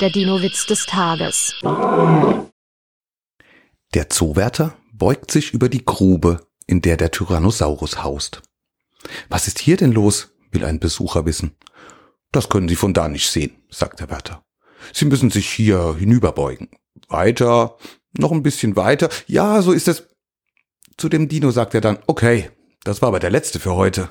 Der Dino-Witz des Tages. Der Zoowärter beugt sich über die Grube, in der der Tyrannosaurus haust. Was ist hier denn los? will ein Besucher wissen. Das können Sie von da nicht sehen, sagt der Wärter. Sie müssen sich hier hinüberbeugen. Weiter, noch ein bisschen weiter. Ja, so ist es. Zu dem Dino sagt er dann, okay, das war aber der letzte für heute.